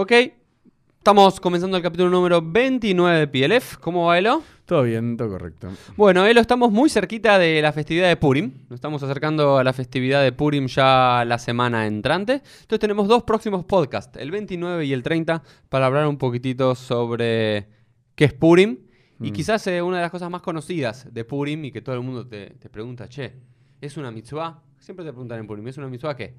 Ok, estamos comenzando el capítulo número 29 de PLF. ¿Cómo va Elo? Todo bien, todo correcto. Bueno, Elo, estamos muy cerquita de la festividad de Purim. Nos estamos acercando a la festividad de Purim ya la semana entrante. Entonces tenemos dos próximos podcasts, el 29 y el 30, para hablar un poquitito sobre qué es Purim. Y Mm. quizás eh, una de las cosas más conocidas de Purim y que todo el mundo te, te pregunta, che, ¿es una mitzvah? Siempre te preguntan en Purim, ¿es una mitzvah qué?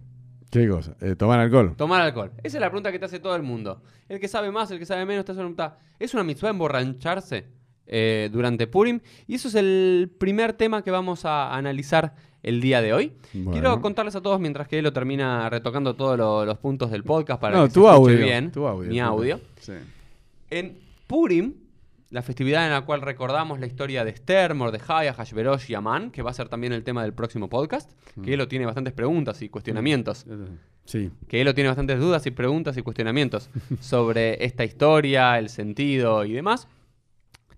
¿Qué cosa? Eh, ¿Tomar alcohol? Tomar alcohol. Esa es la pregunta que te hace todo el mundo. El que sabe más, el que sabe menos, te hace pregunta, ¿es una mitzvah emborracharse eh, durante Purim? Y eso es el primer tema que vamos a analizar el día de hoy. Bueno. Quiero contarles a todos, mientras que él lo termina retocando todos lo- los puntos del podcast para No, que tu se escuche audio, bien tu audio, mi audio. Sí. En Purim, la festividad en la cual recordamos la historia de Esther, Mordejai, Hashverosh y Amán, que va a ser también el tema del próximo podcast, que él lo tiene bastantes preguntas y cuestionamientos Sí. que Elo tiene bastantes dudas y preguntas y cuestionamientos sobre esta historia, el sentido y demás.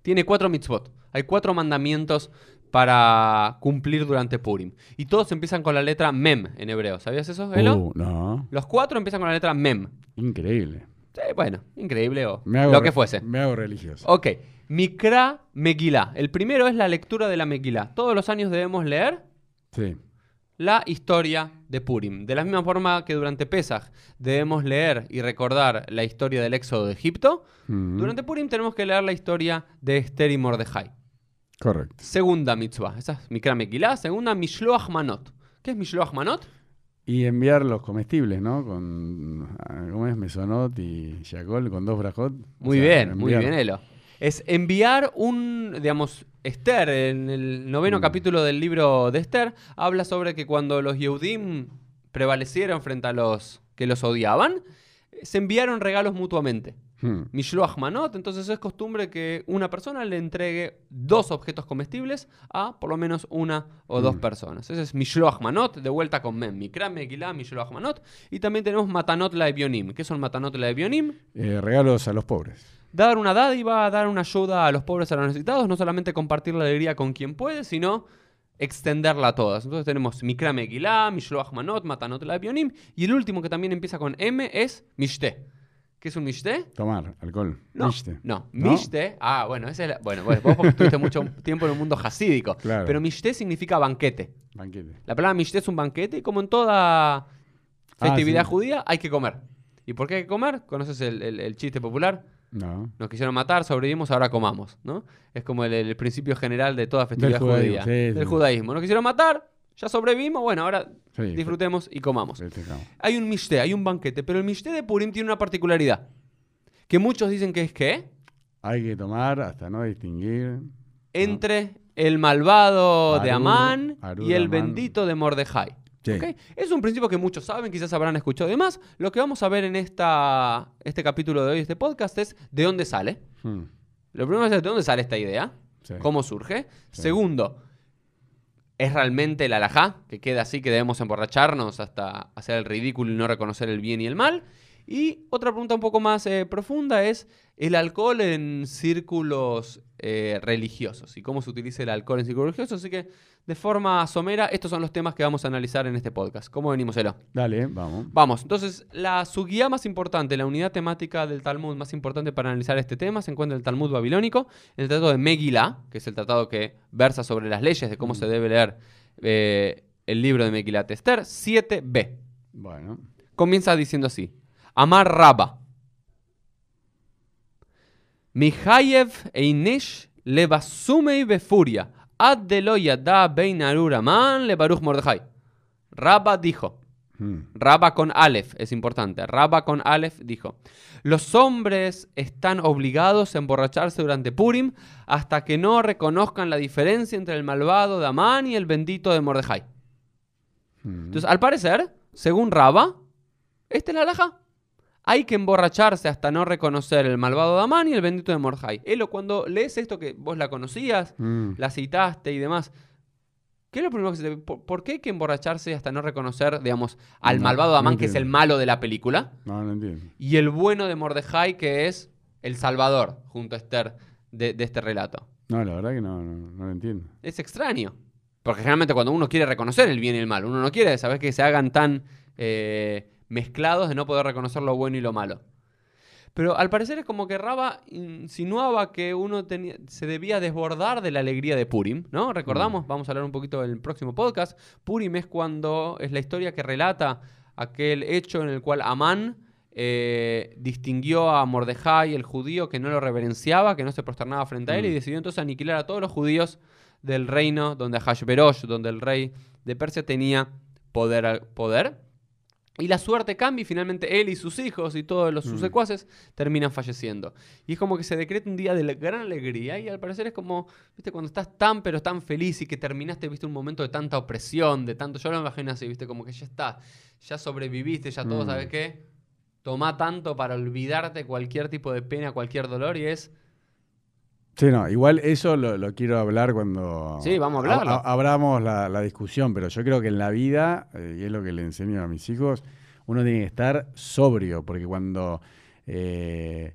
Tiene cuatro mitzvot. Hay cuatro mandamientos para cumplir durante Purim. Y todos empiezan con la letra Mem en hebreo. ¿Sabías eso, Elo? Uh, no. Los cuatro empiezan con la letra Mem. Increíble. Sí, bueno, increíble o hago lo que fuese. Me hago religioso. Ok, Mikra Megilá. El primero es la lectura de la Megilá. Todos los años debemos leer Sí. la historia de Purim. De la misma forma que durante Pesach debemos leer y recordar la historia del éxodo de Egipto, Mm, durante Purim tenemos que leer la historia de Esther y Mordejai. Correcto. Segunda mitzvah, esa es Mikra Megillah. Segunda, Mishloach Manot. ¿Qué es Mishloach Manot? Y enviar los comestibles, ¿no? Con, ¿cómo es? Mesonot y Yacol, con dos brajot. O Muy sea, bien, muy bien, Elo. Es enviar un, digamos, Esther, en el noveno Mm. capítulo del libro de Esther, habla sobre que cuando los Yehudim prevalecieron frente a los que los odiaban, se enviaron regalos mutuamente. Hmm. Mishloach Manot, entonces es costumbre que una persona le entregue dos objetos comestibles a por lo menos una o dos Mm. personas. Ese es Mishloach Manot, de vuelta con Mem. Mikra, Megillah, Mishloach Manot. Y también tenemos Matanot la Ebionim. ¿Qué son Matanot la Ebionim? Eh, regalos a los pobres. Dar una dádiva, dar una ayuda a los pobres, a los necesitados, no solamente compartir la alegría con quien puede, sino extenderla a todas. Entonces tenemos Mikra Megillah, Mishloach Manot, Matanot la Ebionim. Y el último que también empieza con M es Mishte. ¿Qué es un Mishte? Tomar alcohol. No, ¿Viste? no, ¿No? Mishte, ah, bueno, ese es la- bueno, vos estuviste mucho tiempo en el mundo hasídico, Claro. pero Mishte significa banquete. Banquete. La palabra Mishte es un banquete y como en toda festividad Ah, sí. judía hay que comer. ¿Y por qué hay que comer? ¿Conoces el, el- el chiste popular? No. Nos quisieron matar, sobrevivimos, ahora comamos, ¿no? Es como el, el principio general de toda festividad judía. sí, del sí. judaísmo. Nos quisieron matar, ya sobrevivimos, bueno, ahora Sí, disfrutemos y comamos. festejamos. Hay un Mishte, hay un banquete, pero el Mishte de Purim tiene una particularidad. Que muchos dicen que es ¿qué? Hay que tomar hasta no distinguir. entre el malvado de Amán y el Amán. bendito de Mordejai. Sí. ¿Ok? Es un principio que muchos saben, quizás habrán escuchado y demás. Lo que vamos a ver en esta, este capítulo de hoy, este podcast, es de dónde sale. Hmm, Lo primero es de dónde sale esta idea, sí. cómo surge. Segundo, ¿es realmente el alajá, que queda así, que debemos emborracharnos hasta hacer el ridículo y no reconocer el bien y el mal? Y otra pregunta un poco más eh, profunda es el alcohol en círculos eh, religiosos y cómo se utiliza el alcohol en círculos religiosos. Así que, de forma somera, estos son los temas que vamos a analizar en este podcast. ¿Cómo venimos, Elo? Dale, vamos. Vamos, entonces, la su guía más importante, la unidad temática del Talmud más importante para analizar este tema se encuentra en el Talmud babilónico, en el tratado de Megillah, que es el tratado que versa sobre las leyes de cómo se debe leer eh, el libro de Megillah Esther, 7b. Bueno. Comienza diciendo así: Amar Rabba. Mihayev Einesh levasumei befuria. Ad de lo yada bein arur aman le baruch Mordejai. Rabba dijo. Hmm, Rabba con Aleph, es importante. Rabba con Aleph dijo: Los hombres están obligados a emborracharse durante Purim hasta que no reconozcan la diferencia entre el malvado de Amán y el bendito de Mordejai. hmm. Entonces, al parecer, según Rabba, esta es la alhaja. Hay que emborracharse hasta no reconocer el malvado de Amán y el bendito de Mordejai. Elo, cuando lees esto que vos la conocías, Hmm. la citaste y demás. ¿Qué es lo primero que se te... ¿Por, por qué hay que emborracharse hasta no reconocer, digamos, al No, malvado de no Amán, que es el malo de la película, No, no entiendo. y el bueno de Mordejai, que es el salvador, junto a Esther, de, de este relato? No, la verdad que no, no, no lo entiendo. Es extraño. Porque generalmente cuando uno quiere reconocer el bien y el mal, uno no quiere saber que se hagan tan eh, mezclados de no poder reconocer lo bueno y lo malo. Pero al parecer es como que Raba insinuaba que uno tenía, se debía desbordar de la alegría de Purim, ¿no? Recordamos, vamos a hablar un poquito en el próximo podcast. Purim es cuando es la historia que relata aquel hecho en el cual Amán eh, distinguió a Mordejai, el judío, que no lo reverenciaba, que no se prosternaba frente a él, y Mm. decidió entonces aniquilar a todos los judíos del reino donde Hashverosh, donde el rey de Persia tenía poder. poder. Y la suerte cambia y finalmente él y sus hijos y todos los, sus Mm. secuaces terminan falleciendo. Y es como que se decreta un día de la gran alegría y al parecer es como, viste, cuando estás tan pero tan feliz y que terminaste, viste, un momento de tanta opresión, de tanto, yo lo imagino así, viste, como que ya está, ya sobreviviste, ya todo, Mm. ¿sabes qué? Toma tanto para olvidarte cualquier tipo de pena, cualquier dolor y es, Sí, no, igual eso lo, lo quiero hablar cuando Sí, vamos a abramos la, la discusión, pero yo creo que en la vida, eh, y es lo que le enseño a mis hijos, uno tiene que estar sobrio, porque cuando eh,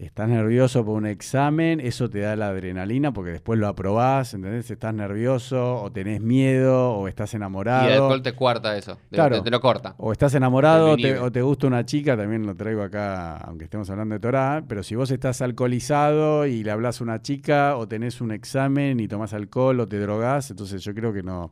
estás nervioso por un examen, eso te da la adrenalina, porque después lo aprobás, ¿entendés? Estás nervioso, o tenés miedo, o estás enamorado. y el alcohol te cuarta eso, te, Claro. te- te lo corta. O estás enamorado Te o te, inhibe. o te gusta una chica, también lo traigo acá, aunque estemos hablando de Torah, pero si vos estás alcoholizado y le hablas a una chica o tenés un examen y tomás alcohol o te drogás, entonces yo creo que no,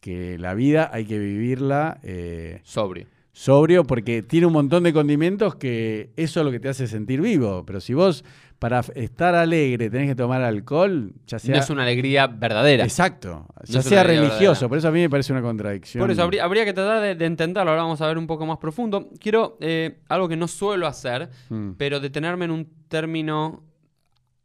que la vida hay que vivirla eh, Sobrio. Sobrio porque tiene un montón de condimentos que eso es lo que te hace sentir vivo, pero si vos para estar alegre tenés que tomar alcohol, ya sea... no es una alegría verdadera. Exacto, ya sea religioso, verdadera. por eso a mí me parece una contradicción. Por eso habría, habría que tratar de, de entenderlo, ahora vamos a ver un poco más profundo. Quiero eh, algo que no suelo hacer, Mm. pero detenerme en un término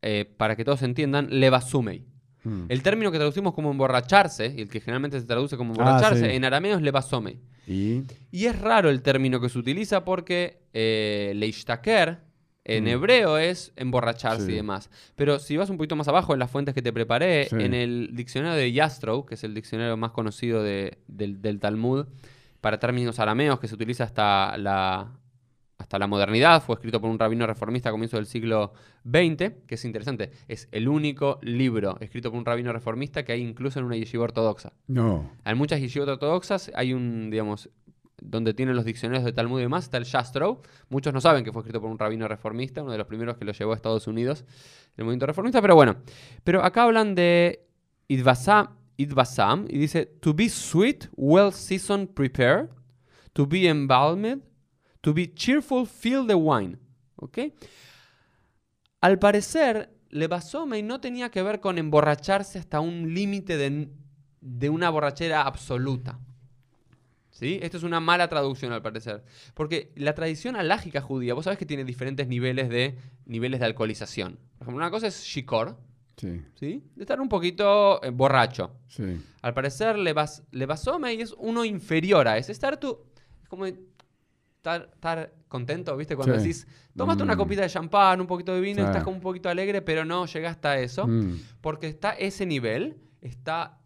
eh, para que todos entiendan, levasumei. Mm. El término que traducimos como emborracharse, y el que generalmente se traduce como Ah, emborracharse, sí. en arameo es levasomei. Y... Y es raro el término que se utiliza porque eh, leishtaker en Mm. hebreo es emborracharse Sí. y demás. Pero si vas un poquito más abajo en las fuentes que te preparé, Sí. en el diccionario de Yastrow, que es el diccionario más conocido de- del, del Talmud, para términos arameos que se utiliza hasta la, hasta la modernidad, fue escrito por un rabino reformista a comienzos del siglo XX, que es interesante, es el único libro escrito por un rabino reformista que hay incluso en una yeshiva ortodoxa. No. Hay muchas yeshivot ortodoxas, hay un, digamos, donde tienen los diccionarios de Talmud y demás, está el Jastrow. Muchos no saben que fue escrito por un rabino reformista, uno de los primeros que lo llevó a Estados Unidos, el movimiento reformista, pero bueno. Pero acá hablan de Idbasam, Idbasam y dice, to be sweet, well seasoned, prepare, to be embalmed, to be cheerful, fill the wine. ¿Ok? Al parecer, Levasomei no tenía que ver con emborracharse hasta un límite de, de una borrachera absoluta. ¿Sí? Esto es una mala traducción al parecer. Porque la tradición alágica judía, vos sabés que tiene diferentes niveles de, niveles de alcoholización. Por ejemplo, una cosa es shikor, Sí, ¿sí? De estar un poquito eh, borracho. sí. Al parecer, Levas, Levasomei es uno inferior a ese. Estar tú. Es como estar, estar contento, ¿viste? Cuando Sí. decís, tomaste una Mm. copita de champán, un poquito de vino, Sí. estás como un poquito alegre, pero no llegaste a eso. Mm. Porque está ese nivel, está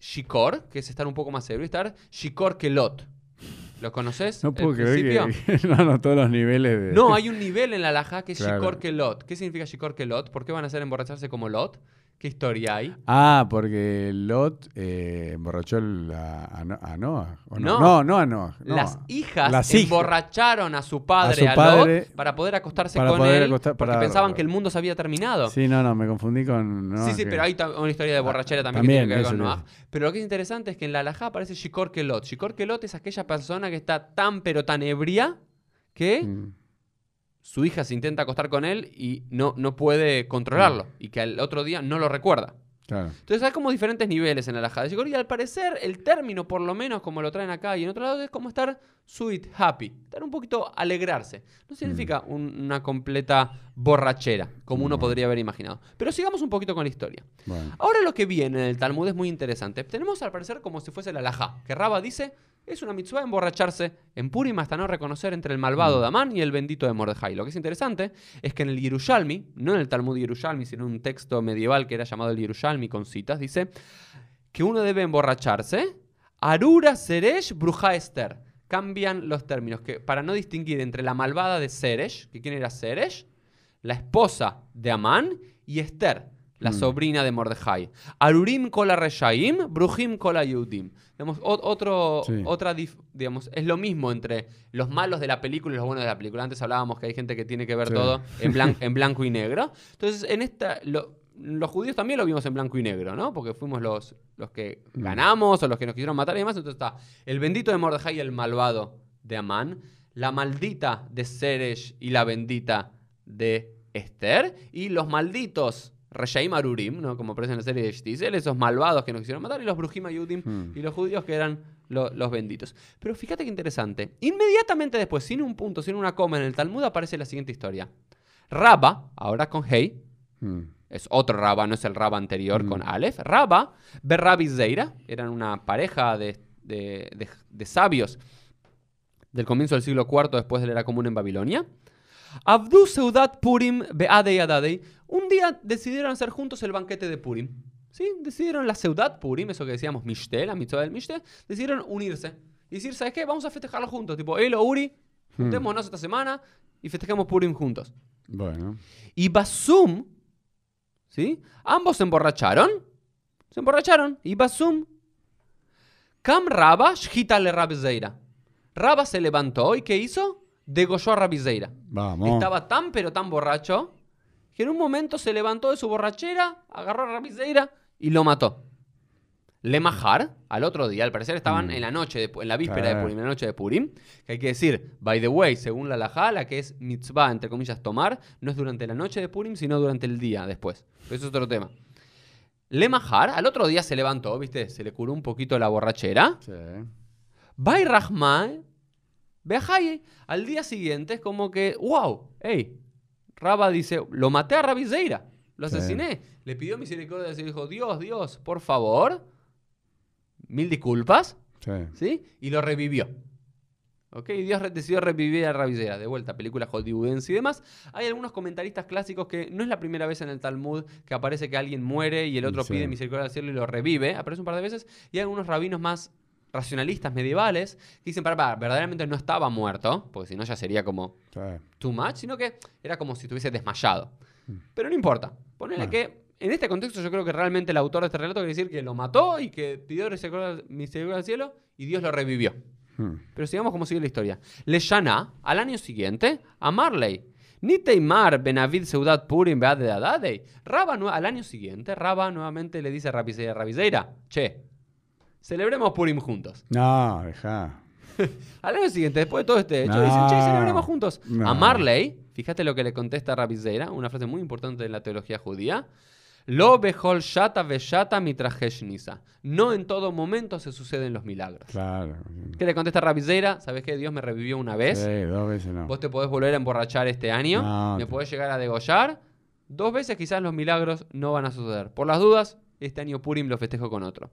Shikor, que es estar un poco más ebrio, y estar Shikor Kelot. ¿Lo conoces? No puedo creer que, no, no, todos los niveles de... No, hay un nivel en la laja que es Claro. Shikor Kelot. ¿Qué significa Shikor Kelot? ¿Por qué van a hacer emborracharse como Lot? ¿Qué historia hay? Ah, porque Lot eh, emborrachó a, a No- a Noah. ¿o No. no, no a Noah. no. Las hijas Las hijas. emborracharon a su padre, A su padre, Lot, para poder acostarse para con poder él, acostar- porque para- pensaban que el mundo se había terminado. Sí, no, no, me confundí con... Noah, sí, sí, que- pero hay una historia de borrachera también, también, que tiene que ver con Noah. Pero lo que es interesante es que en la alajá aparece Shikor Kelot. Shikor Kelot es aquella persona que está tan pero tan ebria que Mm. Su hija se intenta acostar con él y no, no puede controlarlo. Y que al otro día no lo recuerda. Claro. Entonces hay como diferentes niveles en la Shikor. Y al parecer el término, por lo menos como lo traen acá y en otro lado, es como estar sweet, happy. Estar un poquito alegrarse. No significa un- una completa borrachera, como uno No. podría haber imaginado. Pero sigamos un poquito con la historia. Bueno. Ahora lo que viene en el Talmud es muy interesante. Tenemos al parecer como si fuese la alajá, que Raba dice, es una mitzvah emborracharse en Purim hasta no reconocer entre el malvado Mm. de Amán y el bendito de Mordejai. Lo que es interesante es que en el Yerushalmi, no en el Talmud Yerushalmi, sino en un texto medieval que era llamado el Yerushalmi con citas, dice que uno debe emborracharse, Arura Seresh Bruja Esther. Cambian los términos, que para no distinguir entre la malvada de Seresh, que quién era Seresh, la esposa de Amán, y Esther, la Mm. sobrina de Mordejai. Arurim kola reshaim, brujim kola yudim. Digamos, otro, Sí. otra, digamos, es lo mismo entre los malos de la película y los buenos de la película. Antes hablábamos que hay gente que tiene que ver Sí. todo en, blan- en blanco y negro. Entonces, en esta, lo- los judíos también lo vimos en blanco y negro, ¿no? Porque fuimos los, los que Mm. ganamos o los que nos quisieron matar y demás. Entonces está el bendito de Mordejai y el malvado de Amán, la maldita de Zeresh y la bendita de Esther, y los malditos Reshaim Arurim, ¿no? como aparece en la serie de Shtisel, esos malvados que nos quisieron matar, y los Brujim Ayudim Mm. y los judíos que eran lo- los benditos. Pero fíjate que interesante. Inmediatamente después, sin un punto, sin una coma en el Talmud, aparece la siguiente historia. Raba, ahora con Hey, Mm. es otro Raba, no es el Raba anterior Mm. con Aleph. Raba, Berrabi Zeira, eran una pareja de, de- de- de sabios del comienzo del siglo IV después de la era común en Babilonia. Abdu Seudat Purim Beadei Adadei. Un día decidieron hacer juntos el banquete de Purim. ¿Sí? Decidieron la Seudat Purim, eso que decíamos Mishte, la mitzvah del Mishte, decidieron unirse. Y decir, ¿sabes qué? Vamos a festejarlo juntos. Tipo, Elo, Uri, juntémonos esta semana y festejemos Purim juntos. Bueno. Y Basum, ¿sí? Ambos se emborracharon. Se emborracharon. Y Basum. Cam Raba, Shhita le Rabizeira. Raba se levantó y ¿qué hizo? Degolló a Rabizeira. Vamos. Estaba tan pero tan borracho que en un momento se levantó de su borrachera, agarró a Rabizeira y lo mató. Le Mahar, al otro día, al parecer estaban Mm. en la noche, de, en la víspera de Claro. Purim, en la noche de Purim, que hay que decir, by the way, según la Lajá, la que es mitzvah, entre comillas, tomar, no es durante la noche de Purim, sino durante el día después. Pero eso es otro tema. Le Mahar, al otro día se levantó, ¿viste? Se le curó un poquito la borrachera. Sí. Bay Rahman, Beajaye. Al día siguiente es como que, wow, hey, Raba dice, lo maté a Rabizeira, lo Sí. asesiné. Le pidió misericordia y dijo, Dios, Dios, por favor, mil disculpas, Sí. ¿sí? Y lo revivió. ¿Ok? Y Dios decidió revivir a Rabizeira. De vuelta, película hollywoodense y demás. Hay algunos comentaristas clásicos que no es la primera vez en el Talmud que aparece que alguien muere y el otro Sí. pide misericordia al cielo y lo revive. Aparece un par de veces. Y hay algunos rabinos más racionalistas medievales que dicen, para, para, verdaderamente no estaba muerto, porque si no ya sería como too much, sino que era como si estuviese desmayado. Pero no importa. Ponele Bueno. que en este contexto yo creo que realmente el autor de este relato quiere decir que lo mató y que pidió misericordia al cielo y Dios lo revivió. Mm. Pero sigamos como sigue la historia. Leshana, al año siguiente, a Marley. Ni Teimar Benavid Seudat Purim Bead de Adadei. Raba, al año siguiente, Raba nuevamente le dice a Rabizeira, Rabizeira, che, celebremos Purim juntos. No, deja. Al año siguiente, después de todo este hecho, No. dicen, che, celebremos juntos. No. A Marley, fíjate lo que le contesta Rabizeira, una frase muy importante de la teología judía. Lo behol shata mitrajesh nisa. No en todo momento se suceden los milagros. Claro. ¿Qué le contesta Rabizeira? ¿Sabes qué? Dios me revivió una vez. Sí, dos veces no. Vos te podés volver a emborrachar este año. No, me te- podés llegar a degollar. Dos veces quizás los milagros no van a suceder. Por las dudas, este año Purim lo festejo con otro.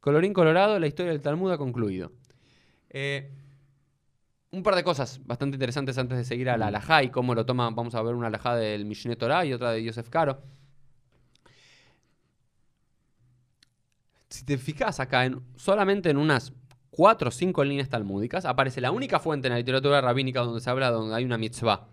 Colorín colorado, la historia del Talmud ha concluido. Eh, un par de cosas bastante interesantes antes de seguir a la alajá y cómo lo toma. Vamos a ver una alajá del Mishneh Torah y otra de Yosef Caro. Si te fijas acá, en, solamente en unas cuatro o cinco líneas talmúdicas, aparece la única fuente en la literatura rabínica donde se habla donde hay una mitzvah.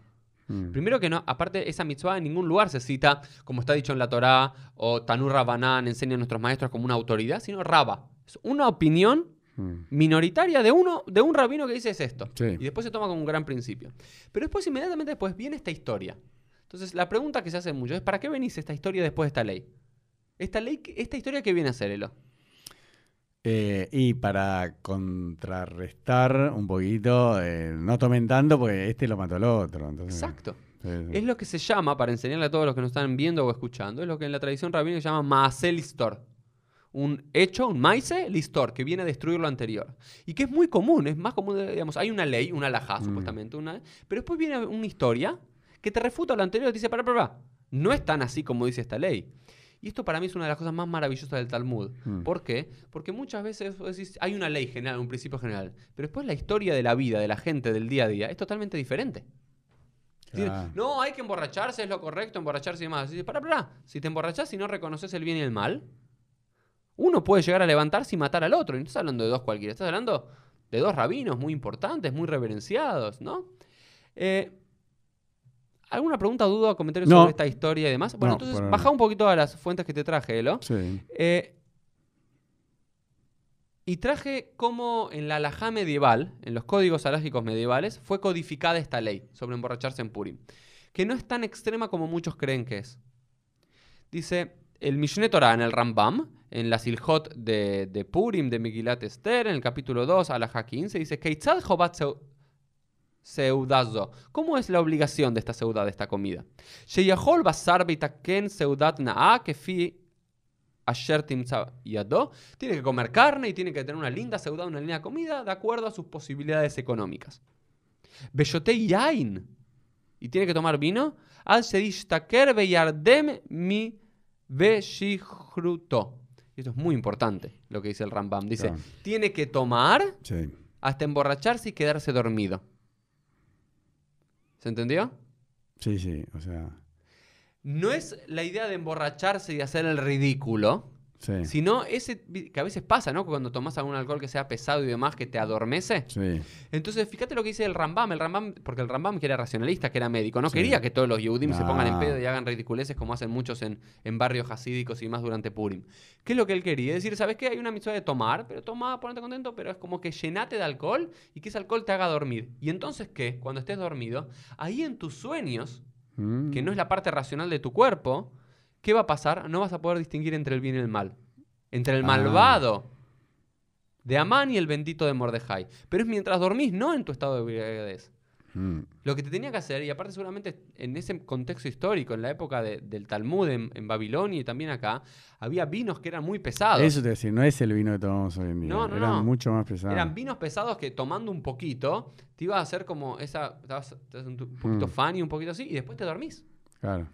Mm. Primero que no, aparte esa mitzvah en ningún lugar se cita, como está dicho en la Torá, o Tanur Rabanán enseña a nuestros maestros como una autoridad, sino Raba. Es una opinión Mm. minoritaria de uno, de un rabino que dice es esto. Sí. Y después se toma como un gran principio. Pero después, inmediatamente después, viene esta historia. Entonces, la pregunta que se hace mucho es, ¿para qué venís esta historia después de esta ley? Esta ley, esta historia que viene a ser, Elo. Eh, y para contrarrestar un poquito, eh, no tomen tanto porque este lo mató al otro. entonces- Exacto. Es lo que se llama, para enseñarle a todos los que nos están viendo o escuchando, es lo que en la tradición rabínica se llama Maaseh Listor. Un hecho, un maise listor, que viene a destruir lo anterior. Y que es muy común, es más común, digamos, hay una ley, una alajá, Mm. supuestamente, una, pero después viene una historia que te refuta lo anterior y te dice, para, para, para, no es tan así como dice esta ley. Y esto para mí es una de las cosas más maravillosas del Talmud. Mm. ¿Por qué? Porque muchas veces decís, hay una ley general, un principio general, pero después la historia de la vida, de la gente, del día a día, es totalmente diferente. No, hay que emborracharse, es lo correcto, emborracharse y demás. Para, para, si te emborrachás y no reconoces el bien y el mal, uno puede llegar a levantarse y matar al otro. Y no estás hablando de dos cualquiera, estás hablando de dos rabinos muy importantes, muy reverenciados, ¿no? Eh, ¿Alguna pregunta, duda o comentario No. sobre esta historia y demás? Bueno, No, entonces baja un poquito a las fuentes que te traje, Elo. Sí. Eh, y traje cómo en la alajá medieval, en los códigos alágicos medievales, fue codificada esta ley sobre emborracharse en Purim. Que no es tan extrema como muchos creen que es. Dice el Mishneh Torah en el Rambam, en la Silhot de, de Purim, de Megilat Esther, en el capítulo 2, alajá 15, dice Keitzad Seudazo. ¿Cómo es la obligación de esta seudá, de esta comida? Sheyahol basar beitaken seudat na'a kefi asher yado. Tiene que comer carne y tiene que tener una linda seudá, una linda comida, de acuerdo a sus posibilidades económicas. Beshotei yain. Y tiene que tomar vino. Al sedishtaker beyardem mi beshihruto. Esto es muy importante, lo que dice el Rambam. Dice, Claro. tiene que tomar Sí. hasta emborracharse y quedarse dormido. ¿Se entendió? Sí, sí. O sea, No es la idea de emborracharse y hacer el ridículo, sí. sino ese que a veces pasa, ¿no? Cuando tomas algún alcohol que sea pesado y demás, que te adormece. Sí. Entonces, fíjate lo que dice el Rambam. El Rambam, porque el Rambam, que era racionalista, que era médico, no Sí. quería que todos los Yehudim se pongan en No. pedo y hagan ridiculeces como hacen muchos en, en barrios hasídicos y más durante Purim. ¿Qué es lo que él quería? Es decir, ¿sabes qué? Hay una misión de tomar, pero toma, ponete contento, pero es como que llenate de alcohol y que ese alcohol te haga dormir. ¿Y entonces qué? Cuando estés dormido, ahí en tus sueños, Mm. que no es la parte racional de tu cuerpo, ¿qué va a pasar? No vas a poder distinguir entre el bien y el mal. Entre el Ah. malvado de Amán y el bendito de Mordejai. Pero es mientras dormís, no en tu estado de embriaguez. Mm. Lo que te tenía que hacer, y aparte seguramente en ese contexto histórico, en la época de- del Talmud en, en Babilonia y también acá, había vinos que eran muy pesados. Eso te decía, no es el vino que tomamos hoy en día. No, no, Era no. mucho más pesado. Eran vinos pesados que tomando un poquito, te iba a hacer como esa, te vas un poquito Mm. funny, un poquito así, y después te dormís. Claro.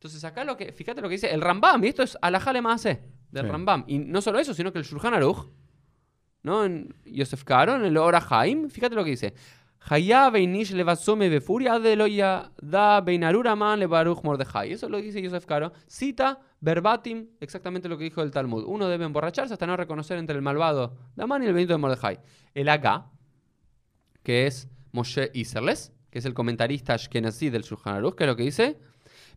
Entonces acá lo que, fíjate lo que dice el Rambam, y esto es alajale más del Sí. Rambam. Y no solo eso, sino que el Shulchan Aruch, ¿no? En Yosef Karo, en el Ora Haim, fíjate lo que dice. Hayá beinish levasome befuria de loya da beinarura man levaruch mordejai. Eso lo dice Yosef Karo. Cita verbatim exactamente lo que dijo el Talmud. Uno debe emborracharse hasta no reconocer entre el malvado Damán y el bendito de Mordejai. El Agá, que es Moshe Iserles, que es el comentarista ashkenazí del Shulchan Aruch, que es lo que dice.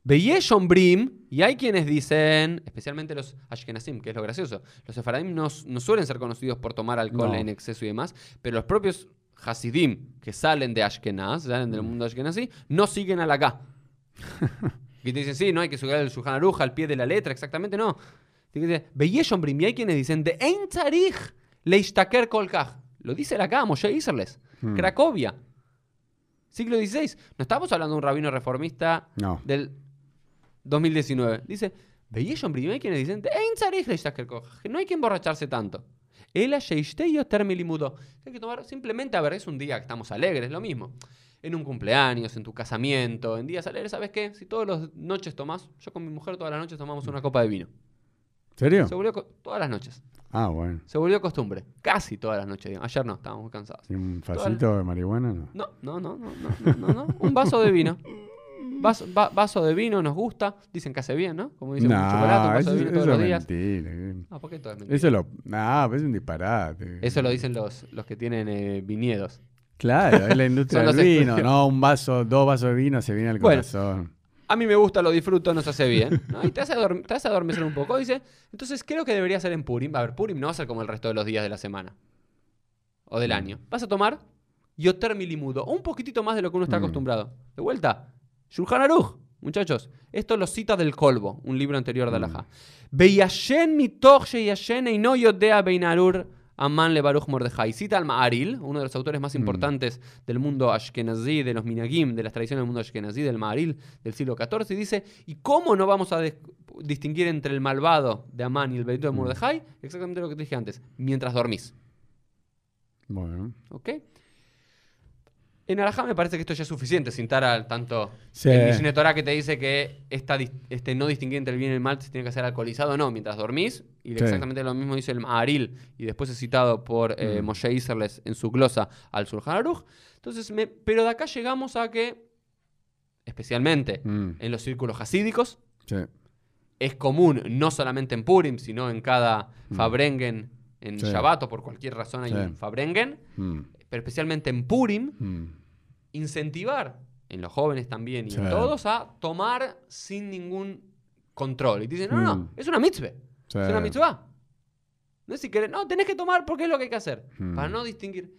Veyesh ombrim, y hay quienes dicen, especialmente los ashkenazim, que es lo gracioso, los sefaradim no, no suelen ser conocidos por tomar alcohol No. en exceso y demás, pero los propios hasidim que salen de Ashkenaz, salen del mundo ashkenazí, no siguen al acá. y te dicen, sí, no hay que subir el Shulchan Aruch al pie de la letra, exactamente no. Veyesh ombrim, y hay quienes dicen, de ein tzarich leishtaker kolkach. Lo dice el acá, Moshe Iserles, Hmm. Cracovia. Siglo XVI. No estamos hablando de un rabino reformista No. del 2019. Dice, hay quienes dicen, no hay que emborracharse tanto. Ela sheishteyo termilimudo. Hay que tomar simplemente, a ver, es un día que estamos alegres, lo mismo. En un cumpleaños, en tu casamiento, en días alegres, ¿sabes qué? Si todas las noches tomás, yo con mi mujer todas las noches tomamos una copa de vino. ¿Serio? Se volvió todas las noches. Ah, bueno. Se volvió costumbre. Casi todas las noches. digamos. Ayer no, estábamos cansados. ¿Y un facito de marihuana? No, no, no, no, no, no, no, no. Un vaso de vino. Vaso, va- vaso de vino nos gusta. Dicen que hace bien, ¿no? Como dicen, un chocolate, un vaso eso, de vino todos los días. mentira. Ah, ¿por qué todo es mentira? Eso lo. Pues es un disparate. Eso lo dicen los, los que tienen eh, viñedos. Claro, es la industria del vino. No, un vaso, dos vasos de vino se viene al Bueno. corazón. A mí me gusta, lo disfruto, nos hace bien. ¿no? Y te hace, te hace adormecer un poco. Dice, entonces creo que debería ser en Purim. A ver, Purim no va a ser como el resto de los días de la semana. O del Mm. año. Vas a tomar Yoter Milimudo. Un poquitito más de lo que uno está Mm. acostumbrado. De vuelta. Shulchan Aruch. Muchachos, esto lo cita del Colbo, un libro anterior de Mm. Alajá. Beyashen mitoch sheyashen y no yodea beinarur aman le baruch mordejai. Cita al Ma'aril, uno de los autores más Mm. importantes del mundo ashkenazí, de los minagim, de las tradiciones del mundo ashkenazí, del Ma'aril del siglo XIV, y dice, ¿y cómo no vamos a distinguir entre el malvado de Amán y el bendito de Mm. Mordejai? Exactamente lo que te dije antes, mientras dormís. Bueno. ¿Ok? En Alajá me parece que esto ya es suficiente, citar al tanto Sí. el Mishneh Torah que te dice que esta, este no distinguir entre el bien y el mal se tiene que hacer alcoholizado, no, mientras dormís. Y Sí. exactamente lo mismo dice el Ma'aril, y después es citado por eh, Mm. Moshe Iserles en su glosa al Shulchan Aruch. Entonces, me- pero de acá llegamos a que, especialmente Mm, en los círculos hasídicos, sí. es común, no solamente en Purim, sino en cada Mm. Fabrengen, en Sí. Shabbat o por cualquier razón hay Sí. un Fabrengen, Mm, pero especialmente en Purim, mm. incentivar en los jóvenes también y en Sí. todos, a tomar sin ningún control. Y te dicen, no, no, Mm. es una mitzvah. Es una mitzvah. No es si querés, no, tenés que tomar porque es lo que hay que hacer. Para no distinguir.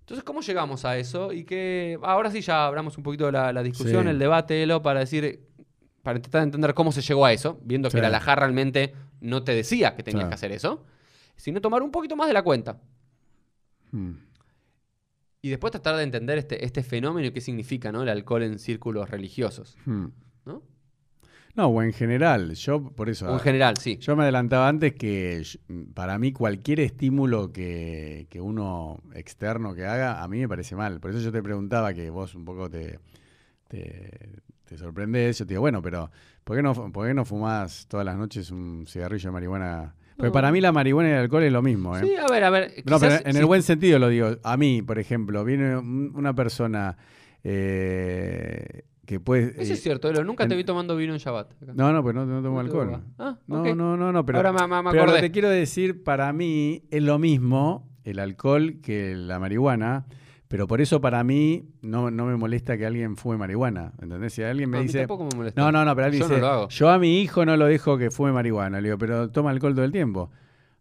Entonces, ¿cómo llegamos a eso? Y que ahora sí ya abramos un poquito la, la discusión, el debate, Elo, para decir, para intentar entender cómo se llegó a eso, viendo que la alajá realmente no te decía que tenías que hacer eso, sino tomar un poquito más de la cuenta. Mm. Y después tratar de entender este, este fenómeno y qué significa ¿no? el alcohol en círculos religiosos. Mm. ¿no? No, o en general, yo por eso. O en general, sí. Yo me adelantaba antes que para mí cualquier estímulo que, que uno externo que haga, a mí me parece mal. Por eso yo te preguntaba que vos un poco te, te, te sorprendés. Yo te digo, bueno, pero ¿por qué, no, ¿por qué no fumás todas las noches un cigarrillo de marihuana? No. para mí la marihuana y el alcohol es lo mismo. ¿eh? Sí, a ver, a ver. No, pero en el buen sentido lo digo. A mí, por ejemplo, viene un- una persona eh, que puede... Eso es eh, cierto, Elo. Nunca te vi tomando vino en Shabbat. acá. no, no, pero no, no tomo alcohol. Ah, No, ok. no, no, no, pero, Ahora me, me- pero lo que te quiero decir, para mí es lo mismo el alcohol que la marihuana, pero por eso para mí no, no me molesta que alguien fume marihuana, ¿entendés? Si alguien me No, a mí dice... tampoco me molesta. No, no, no, pero alguien Yo dice, no lo hago. yo a mi hijo no lo dejo que fume marihuana, le digo, pero toma alcohol todo el tiempo.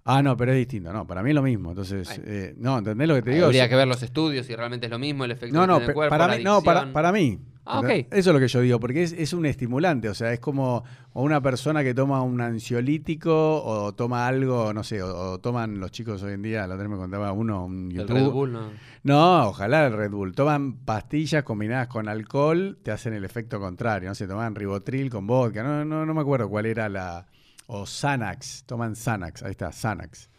Ah, no, pero es distinto. No, para mí es lo mismo. Entonces, Bueno. eh, no, ¿entendés lo que te digo? Habría que ver los estudios si realmente es lo mismo, el efecto no, no, tiene en pe- el cuerpo, para la mí, no, para, para mí. Ah. Eso es lo que yo digo, porque es, es un estimulante, o sea, es como una persona que toma un ansiolítico o toma algo, no sé, o, o toman los chicos hoy en día, la otra me contaba uno, un El YouTube. Red Bull, no. No, ojalá el Red Bull. Toman pastillas combinadas con alcohol, te hacen el efecto contrario, no sé, toman ribotril con vodka, no, no, no me acuerdo cuál era la... O Xanax, toman Xanax, ahí está, Xanax,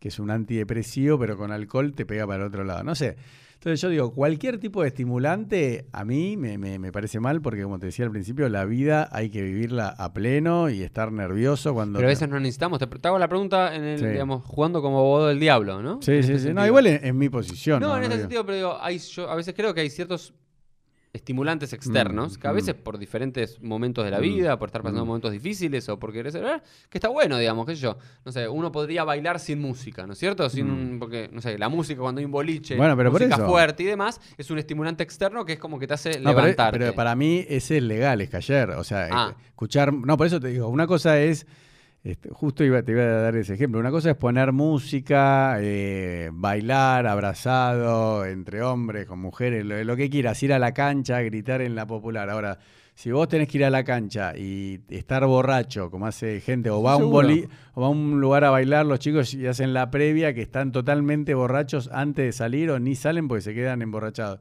que es un antidepresivo, pero con alcohol te pega para el otro lado. No sé. Entonces yo digo, cualquier tipo de estimulante a mí me, me- me parece mal porque como te decía al principio, la vida hay que vivirla a pleno y estar nervioso cuando... Pero a veces no necesitamos. Te, te hago la pregunta, en el, Sí. digamos, jugando como abogado del diablo, ¿no? Sí, En sí, este sí. No, igual en, en mi posición. No, No, en No ese digo- sentido, pero digo, hay, yo a veces creo que hay ciertos estimulantes externos, Mm, que a mm. veces por diferentes momentos de la Mm, vida, por estar pasando mm. momentos difíciles o por querer ser, que está bueno, digamos, qué sé yo. No sé, uno podría bailar sin música, ¿no es cierto? Sin Mm. un- porque, no sé, la música cuando hay un boliche, Bueno, pero por música eso. fuerte y demás, es un estimulante externo que es como que te hace No, pero, levantarte. pero para mí ese es legal, es callar. O sea, Ah. escuchar. No, por eso te digo, una cosa es. Este, justo iba, te iba a dar ese ejemplo. Una cosa es poner música, eh, bailar, abrazado, entre hombres, con mujeres, lo, lo que quieras, ir a la cancha, gritar en la popular. Ahora, si vos tenés que ir a la cancha y estar borracho, como hace gente, o va, a un boli- o va a un lugar a bailar los chicos y hacen la previa que están totalmente borrachos antes de salir o ni salen porque se quedan emborrachados.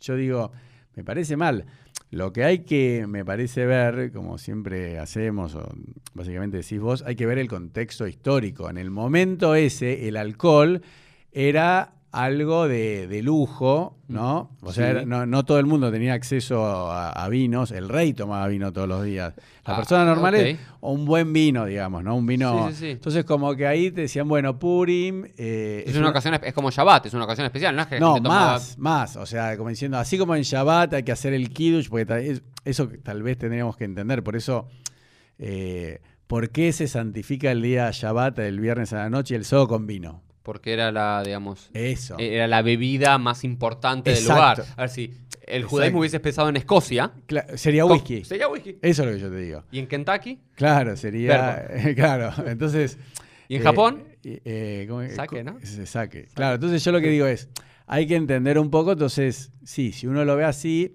Yo digo, me parece mal. Lo que hay que, me parece ver, como siempre hacemos, o básicamente decís vos, hay que ver el contexto histórico. En el momento ese, el alcohol era algo de, de lujo, ¿no? O sea, Sí. no, no todo el mundo tenía acceso a, a vinos. El rey tomaba vino todos los días. La Ah, persona normal es un buen vino, digamos, ¿no? Un vino. Sí, sí, sí. Entonces, como que ahí te decían, bueno, Purim. eh, es, una ocasión, es como Shabbat, es una ocasión especial, no es que no, gente tomaba- más, más. O sea, como diciendo, así como en Shabbat hay que hacer el Kiddush, porque eso tal vez tendríamos que entender. Por eso, eh, ¿por qué se santifica el día Shabbat, el viernes a la noche y el sábado con vino? Porque era la, digamos, Eso. era la bebida más importante del lugar. A ver si el Exacto. judaísmo hubiese empezado en Escocia. Cla- sería whisky. Sería whisky. Eso es lo que yo te digo. ¿Y en Kentucky? Claro, sería. claro, entonces. ¿Y en eh, Japón? eh, eh. Sake, ¿no? Se saque. Claro, entonces yo lo que digo es, hay que entender un poco, entonces, sí, si uno lo ve así,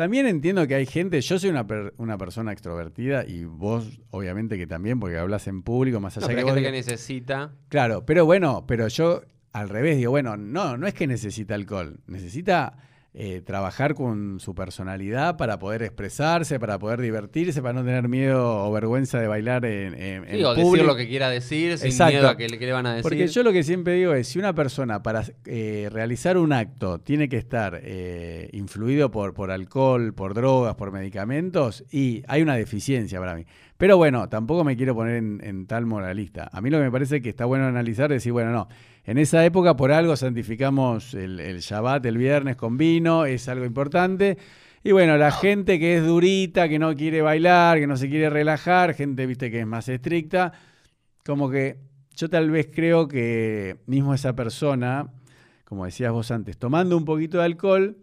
también entiendo que hay gente, yo soy una, per- una persona extrovertida y vos obviamente que también, porque hablas en público, más No, allá pero que hay vos gente que necesita. Claro, pero bueno, pero yo al revés digo, bueno, no, no es que necesita alcohol, necesita eh, trabajar con su personalidad para poder expresarse, para poder divertirse, para no tener miedo o vergüenza de bailar en, en, Sí, en o decir público. lo que quiera decir sin Exacto. miedo a que le, que le van a decir. Porque yo lo que siempre digo es, si una persona para eh, realizar un acto tiene que estar eh, influido por, por alcohol, por drogas, por medicamentos, y hay una deficiencia para mí. Pero bueno, tampoco me quiero poner en, en tal moralista. A mí lo que me parece que está bueno analizar es decir, bueno, no, en esa época por algo santificamos el, el Shabbat el viernes con vino, es algo importante. Y bueno, la gente que es durita, que no quiere bailar, que no se quiere relajar, gente, viste, que es más estricta, como que yo tal vez creo que mismo esa persona, como decías vos antes, tomando un poquito de alcohol,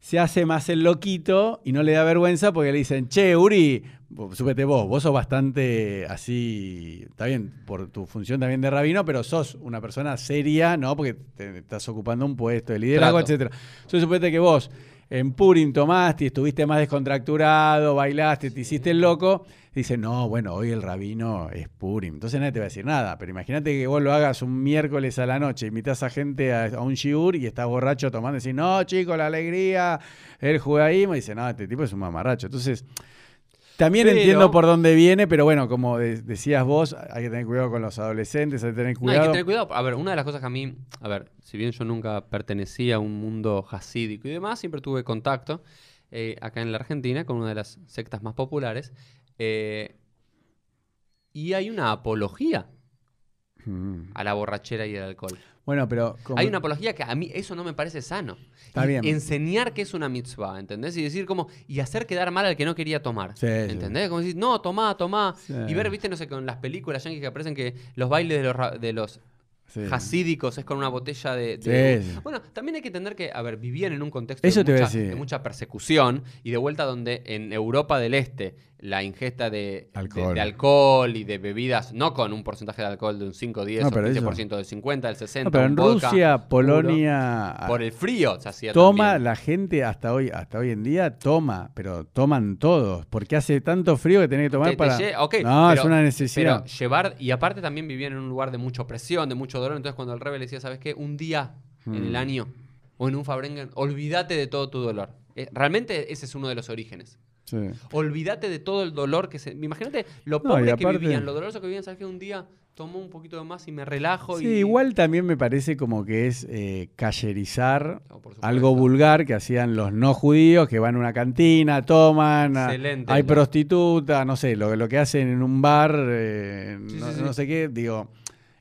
se hace más el loquito y no le da vergüenza porque le dicen, che, Uri, súpete vos, vos sos bastante así, está bien, por tu función también de rabino, pero sos una persona seria, ¿no? Porque te estás ocupando un puesto de liderazgo, etcétera. Entonces, suponete que vos en Purim tomaste estuviste más descontracturado, bailaste, te hiciste el loco, dice, no, bueno, hoy el rabino es Purim. Entonces nadie te va a decir nada, pero imagínate que vos lo hagas un miércoles a la noche, invitas a gente a, un shiur y estás borracho tomando y decís, no, chicos, la alegría, el judaísmo, dice, no, este tipo es un mamarracho. Entonces... También Pero- entiendo por dónde viene, pero bueno, como de- decías vos, hay que tener cuidado con los adolescentes, hay que tener No, hay cuidado. que tener cuidado. A ver, una de las cosas que a mí, a ver, si bien yo nunca pertenecía a un mundo hasídico y demás, siempre tuve contacto eh, acá en la Argentina con una de las sectas más populares. eh, y hay una apología Mm. a la borrachera y al alcohol. Bueno, pero... como- Hay una apología que a mí eso no me parece sano. Está Y bien. Enseñar que es una mitzvah, ¿entendés? Y decir como, y hacer quedar mal al que no quería tomar. Sí, sí. ¿Entendés? Como decir, no, tomá, tomá. Sí. Y ver, viste, no sé, con las películas yankees que aparecen que los bailes de los, de los Sí. hasídicos es con una botella de... de- Sí, sí. Bueno, también hay que entender que, a ver, vivían en un contexto Eso de, te iba a mucha, decir. de mucha persecución y de vuelta donde en Europa del Este la ingesta de Alcohol. de, alcohol y de bebidas, no con un porcentaje de alcohol de un 5, 10 No, o pero 15%, del 50, del 60, No, pero en vodka Rusia, puro, Polonia, por el frío se hacía toma, también. la gente hasta hoy, hasta hoy en día toma, pero toman todos, porque hace tanto frío que tenés que tomar Te- para... no, pero- es una necesidad. Pero llevar, y aparte también vivían en un lugar de mucha opresión, de mucho dolor, entonces cuando el rebe le decía, ¿sabes qué? Un día en el Mm. año o en un Fabrengen, olvídate de todo tu dolor. Eh, realmente ese es uno de los orígenes. Sí. Olvídate de todo el dolor que se... Imagínate lo No, pobre que vivían, lo doloroso que vivían, ¿sabes qué? Un día tomo un poquito de más y me relajo Sí, y... igual también me parece como que es eh, callerizar No, algo vulgar que hacían los no judíos que van a una cantina, toman, a- hay prostituta, no sé, lo, lo que hacen en un bar, eh, Sí, no, sí, no sé qué, digo,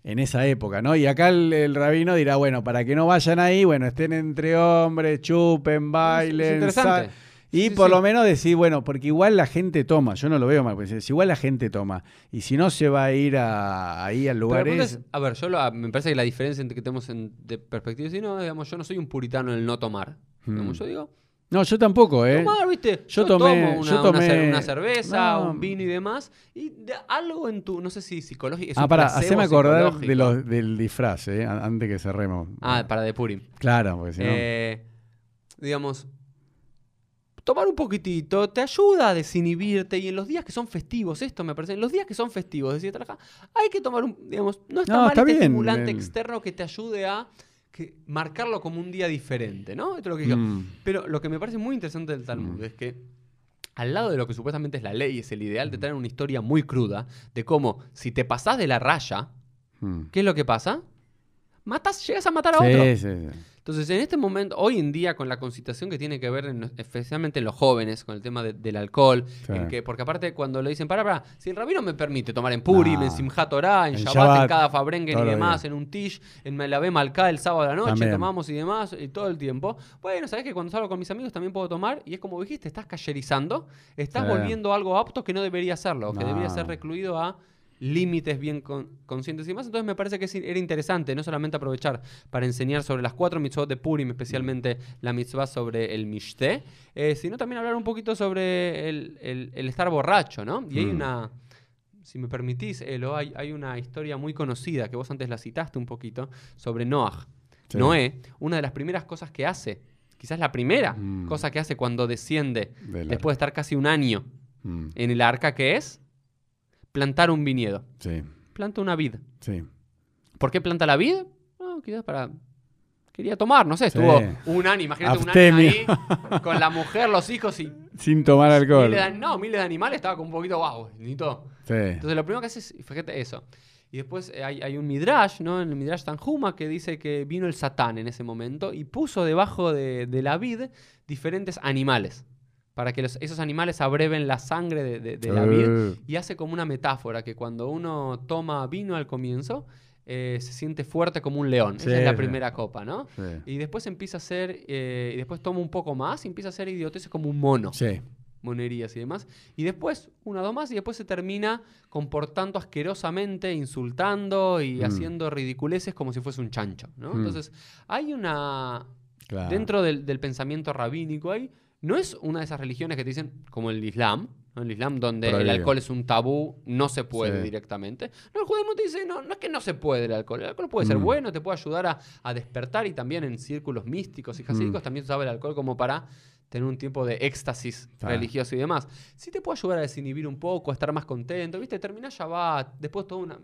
en esa época, ¿no? Y acá el, el rabino dirá, bueno, para que no vayan ahí, bueno, estén entre hombres, chupen, Es bailen, interesante. Y Sí, por sí. lo menos decir, bueno, porque igual la gente toma, yo no lo veo mal, si igual la gente toma, y si no se va a ir a- ahí al lugar a ver, yo lo- me parece que la diferencia entre que tenemos en, de perspectiva, si no, digamos, yo no soy un puritano en el no tomar. Hmm. yo digo, No, yo tampoco, ¿eh? tomar, ¿viste? Yo Yo, tomé- tomo una, yo una tomé- cer- una cerveza, no. un vino y demás, y de algo en tu, no sé si psicológico, Ah, para, haceme acordar de los, del disfraz, ¿eh? An- antes que cerremos. Ah, para de Purim. Claro, porque si no... Eh, digamos, tomar un poquitito te ayuda a desinhibirte y en los días que son festivos, esto me parece, en los días que son festivos, decir, trabaja, hay que tomar un, digamos, no está No, mal está este bien, estimulante el- externo que te ayude a que- marcarlo como un día diferente, ¿no? Esto es lo que digo. Mm. Pero lo que me parece muy interesante del Talmud Mm. es que al lado de lo que supuestamente es la ley, es el ideal, te traen una historia muy cruda de cómo si te pasás de la raya, Mm. ¿qué es lo que pasa? Matas, llegas a matar a Sí, otro. sí, sí. Entonces, en este momento, hoy en día, con la concitación que tiene que ver, en- especialmente en los jóvenes, con el tema de- del alcohol, en que, porque aparte cuando le dicen, para, para, si el rabino me permite tomar en Purim, en Simchat Torah, en, En Shabbat, Shabbat, en cada Fabrengen y demás, en un Tish, en Melabé Malká el sábado a la noche, También. tomamos y demás, y todo el tiempo. Bueno, sabes que cuando salgo con mis amigos también puedo tomar, y es como dijiste, estás cayerizando, estás Sí. volviendo algo apto que no debería serlo, que No. debería ser recluido a límites bien con- conscientes y demás. Entonces me parece que era interesante no solamente aprovechar para enseñar sobre las cuatro mitzvot de Purim, especialmente la mitzvah sobre el Mishte, eh, sino también hablar un poquito sobre el, el- el estar borracho, ¿no? Y hay Mm. una, si me permitís, Elo, hay, hay una historia muy conocida que vos antes la citaste un poquito sobre Noah. Sí. Noé, una de las primeras cosas que hace, quizás la primera Mm. cosa que hace cuando desciende, después de estar casi un año Mm. en el arca, que es plantar un viñedo. Sí, Planta una vid. sí. ¿Por qué planta la vid? No, quizás para... Quería tomar, no sé, Sí. estuvo un año, imagínate Abstemio. un año ahí, con la mujer, los hijos y Sin tomar alcohol. miles de, no, miles de animales, estaba como un poquito, wow, necesito... Sí. Entonces lo primero que hace es, fíjate eso. Y después eh, hay, hay un midrash, ¿no? En el midrash Tanjuma que dice que vino el satán en ese momento y puso debajo de, de la vid diferentes animales para que los- esos animales abreven la sangre de, de- de la vid Eh, y hace como una metáfora que cuando uno toma vino al comienzo eh, se siente fuerte como un león. Sí, Esa es la sí. primera copa, ¿no? sí. Y después empieza a ser, y después toma un poco más y empieza a ser idioteces como un mono Sí. monerías y demás. Y después, una o dos más, y después se termina comportando asquerosamente, insultando y Mm. haciendo ridiculeces como si fuese un chancho, ¿no? Mm. Entonces, hay una... Claro. dentro del, del pensamiento rabínico ahí, no es una de esas religiones que te dicen, como el Islam, ¿no? el Islam donde el alcohol es un tabú, no se puede Sí. directamente. No, el judaísmo te dice, no, no es que no se puede el alcohol, el alcohol puede ser Mm. bueno, te puede ayudar a, a despertar y también en círculos místicos y jasídicos Mm. también se usaba el alcohol como para tener un tiempo de éxtasis religioso y demás. Sí te puede ayudar a desinhibir un poco, a estar más contento, ¿viste? Terminás Shabbat, después toda una...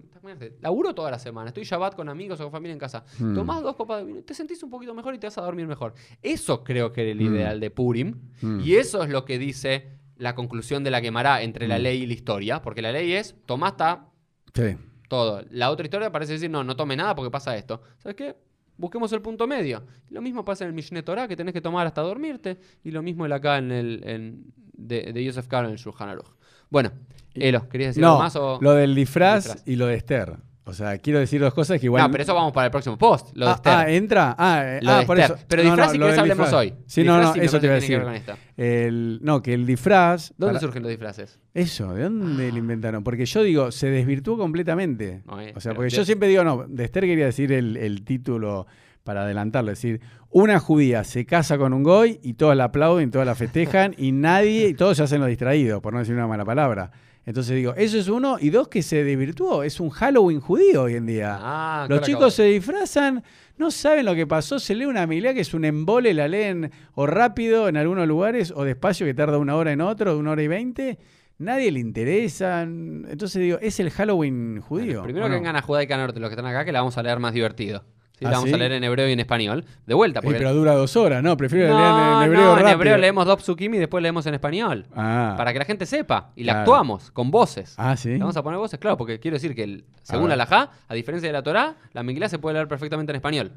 Laburo toda la semana, estoy Shabbat con amigos o con familia en casa. Mm. Tomás dos copas de vino, te sentís un poquito mejor y te vas a dormir mejor. Eso creo que era el Mm. ideal de Purim. Mm. Y eso es lo que dice la conclusión de la quemará entre la ley y la historia. Porque la ley es, tomás está Sí. todo. La otra historia parece decir, no, no tome nada porque pasa esto. ¿Sabes qué? Busquemos el punto medio. Lo mismo pasa en el Mishneh Torah, que tenés que tomar hasta dormirte. Y lo mismo el acá en el en- de, de Yosef en el Shulchan Aruch. Bueno, Elo, ¿querías decir No, algo más? O... lo del disfraz, disfraz? y lo de Esther. O sea, quiero decir dos cosas que igual. No, pero eso vamos para el próximo post. Lo de ah, Esther. ah, entra. Ah, eh, Lo ah, de por eso. Pero No, disfraz, no, si querés, hablemos hoy. Sí, Disfraz no, no, eso te iba a decir. tiene que ver con esto. El, no, que el disfraz. ¿Dónde para- surgen los disfraces? Eso, ¿de dónde lo inventaron? Porque yo digo, se desvirtuó completamente. No, eh, o sea, porque de- yo siempre digo, no, de Esther quería decir el, el título para adelantarlo, es decir, una judía se casa con un goy y todos la aplauden, todos la festejan y nadie, y todos se hacen los distraídos, por no decir una mala palabra. Entonces digo, eso es uno, y dos, que se desvirtuó, es un Halloween judío hoy en día. Ah, Los chicos acabo. se disfrazan, no saben lo que pasó, se lee una milea que es un embole, la leen o rápido en algunos lugares o despacio que tarda una hora en otro, una hora y veinte. Nadie le interesa. Entonces digo, es el Halloween judío. Bueno, primero ¿o que vengan a Judaica Norte los que están acá, que la vamos a leer más divertido. Sí, ¿Ah, la vamos sí? a leer en hebreo y en español. De vuelta, Sí, porque. pero dura dos horas, ¿no? Prefiero no, leer en, hebreo no, en rápido. hebreo leemos Sukim y después leemos en español. Ah, Para que la gente sepa. Y la Claro. actuamos con voces. ah, sí. Le vamos a poner voces, claro, porque quiero decir que el- según la Lajá, a diferencia de la Torá, la Megilá se puede leer perfectamente en español.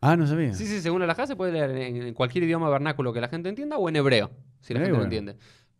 Ah, no sabía. Sí, sí, según la Lajá se puede leer en, en cualquier idioma vernáculo que la gente entienda o en hebreo, si la gente bueno. entiende.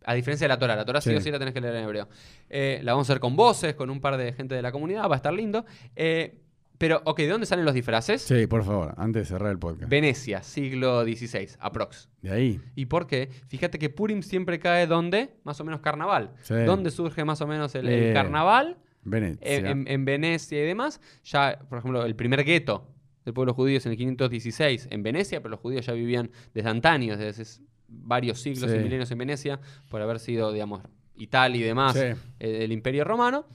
A diferencia de la Torah, la Torah sí. Sí. o sí la tenés que leer en hebreo. Eh, la vamos a hacer con voces, con un par de gente de la comunidad, va a estar lindo. Eh, pero, ok, ¿de dónde salen los disfraces? Sí, por favor, antes de cerrar el podcast. Venecia, siglo XVI, aprox. De ahí. ¿Y por qué? Fíjate que Purim siempre cae donde? Más o menos carnaval. Sí. ¿Dónde surge más o menos el, el Eh, carnaval? Venecia. En, en- en Venecia y demás. Ya, por ejemplo, el primer gueto del pueblo judío es en el 516 en Venecia, pero los judíos ya vivían desde antaño, desde hace varios siglos Sí. y milenios en Venecia, por haber sido, digamos, Italia y demás, Sí. eh, el imperio romano.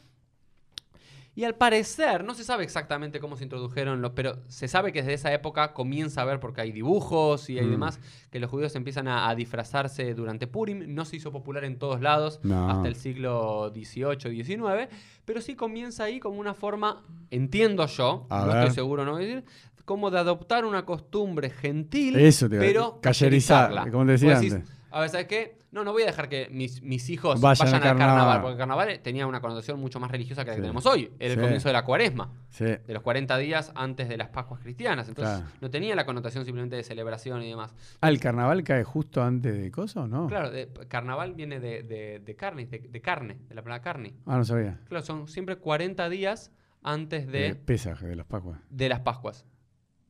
Y al parecer, no se sabe exactamente cómo se introdujeron, los, pero se sabe que desde esa época comienza a ver, porque hay dibujos y hay Mm. demás, que los judíos empiezan a, a disfrazarse durante Purim. No se hizo popular en todos lados No. hasta el siglo XVIII, XIX, pero sí comienza ahí como una forma, entiendo yo, A no ver. estoy seguro, no voy a decir, como de adoptar una costumbre gentil, Eso pero cayerizarla. como te decía decís, antes. A ver, ¿sabes qué? No, no voy a dejar que mis, mis hijos Vayan vayan, al al carnaval. carnaval. porque el carnaval tenía una connotación mucho más religiosa que la Sí. que tenemos hoy. El Sí. comienzo de la cuaresma, Sí. de los 40 días antes de las Pascuas cristianas. Entonces, Claro. no tenía la connotación simplemente de celebración y demás. Ah, ¿el carnaval cae justo antes de Coso o no? Claro, de- carnaval viene de, de, de carne, de, de carne, de la palabra carne. Ah, no sabía. Claro, son siempre 40 días antes De de, Pesaje, de las Pascuas. de las Pascuas.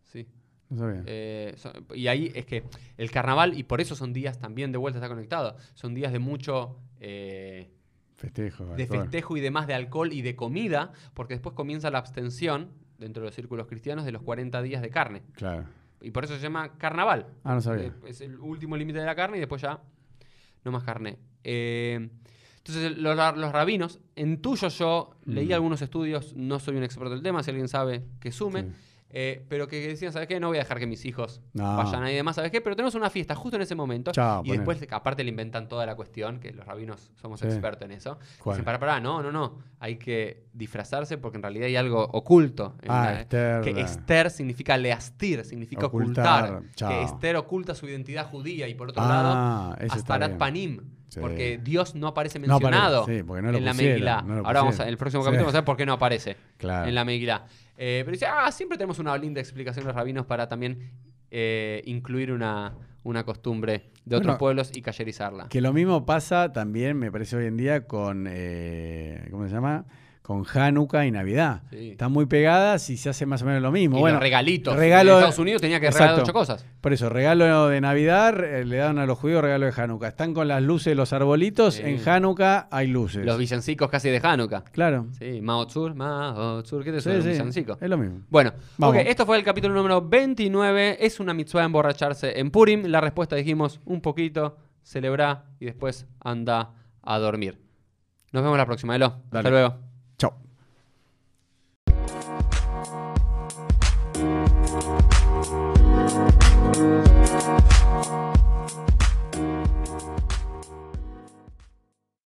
Sí. No sabía. Eh, y ahí es que el carnaval, y por eso son días también de vuelta está conectado, son días de mucho eh, Festejo. de alcohol. festejo y demás de alcohol y de comida, porque después comienza la abstención dentro de los círculos cristianos de los 40 días de carne. Claro. Y por eso se llama carnaval. Ah, no sabía. Eh, Es el último límite de la carne y después ya no más carne. Eh, entonces, los, los rabinos, intuyo yo, leí Mm. algunos estudios, no soy un experto del tema, si alguien sabe que sume, Sí. Eh, pero que decían, ¿sabes qué? No voy a dejar que mis hijos No. vayan ahí demás, ¿sabes qué? Pero tenemos una fiesta justo en ese momento. Chao, y después, aparte, le inventan toda la cuestión, que los rabinos somos Sí. expertos en eso. ¿Cuál? Dicen, para, para, no, no, no. Hay que disfrazarse porque en realidad hay algo oculto. en Ah, la- Esther. que Esther significa leastir, significa Ocultar, ocultar. Que Esther oculta su identidad judía y por otro Ah, lado, Astarat. Panim. Sí. Porque Dios no aparece No aparece, mencionado sí, porque no lo en la pusieron, Megilá. no lo Ahora vamos a, en el próximo Sí. capítulo vamos a ver por qué no aparece Claro. en la Megilá. Eh, pero dice, ah, siempre tenemos una linda explicación los rabinos para también eh, incluir una, una costumbre de otros Bueno, pueblos y cayerizarla. Que lo mismo pasa también, me parece hoy en día, con. eh, ¿Cómo se llama? Con Hanukkah y Navidad. Sí. Están muy pegadas y se hace más o menos lo mismo. Y bueno, los regalitos. regalo en Estados Unidos tenía que regalar Exacto. ocho cosas. Por eso, regalo de Navidad eh, le dan a los judíos regalo de Hanukkah. Están con las luces de los arbolitos. Sí. En Hanukkah hay luces. Los villancicos casi de Hanukkah. Claro. Sí, Mao Tsur, Mao Tsur, ¿qué te suena? sí, villancico? Es lo mismo. Bueno, Vamos. ok, esto fue el capítulo número 29. ¿Es una mitzvah emborracharse en Purim? La respuesta dijimos un poquito, celebra y después anda a dormir. Nos vemos la próxima, Elo. Hasta luego.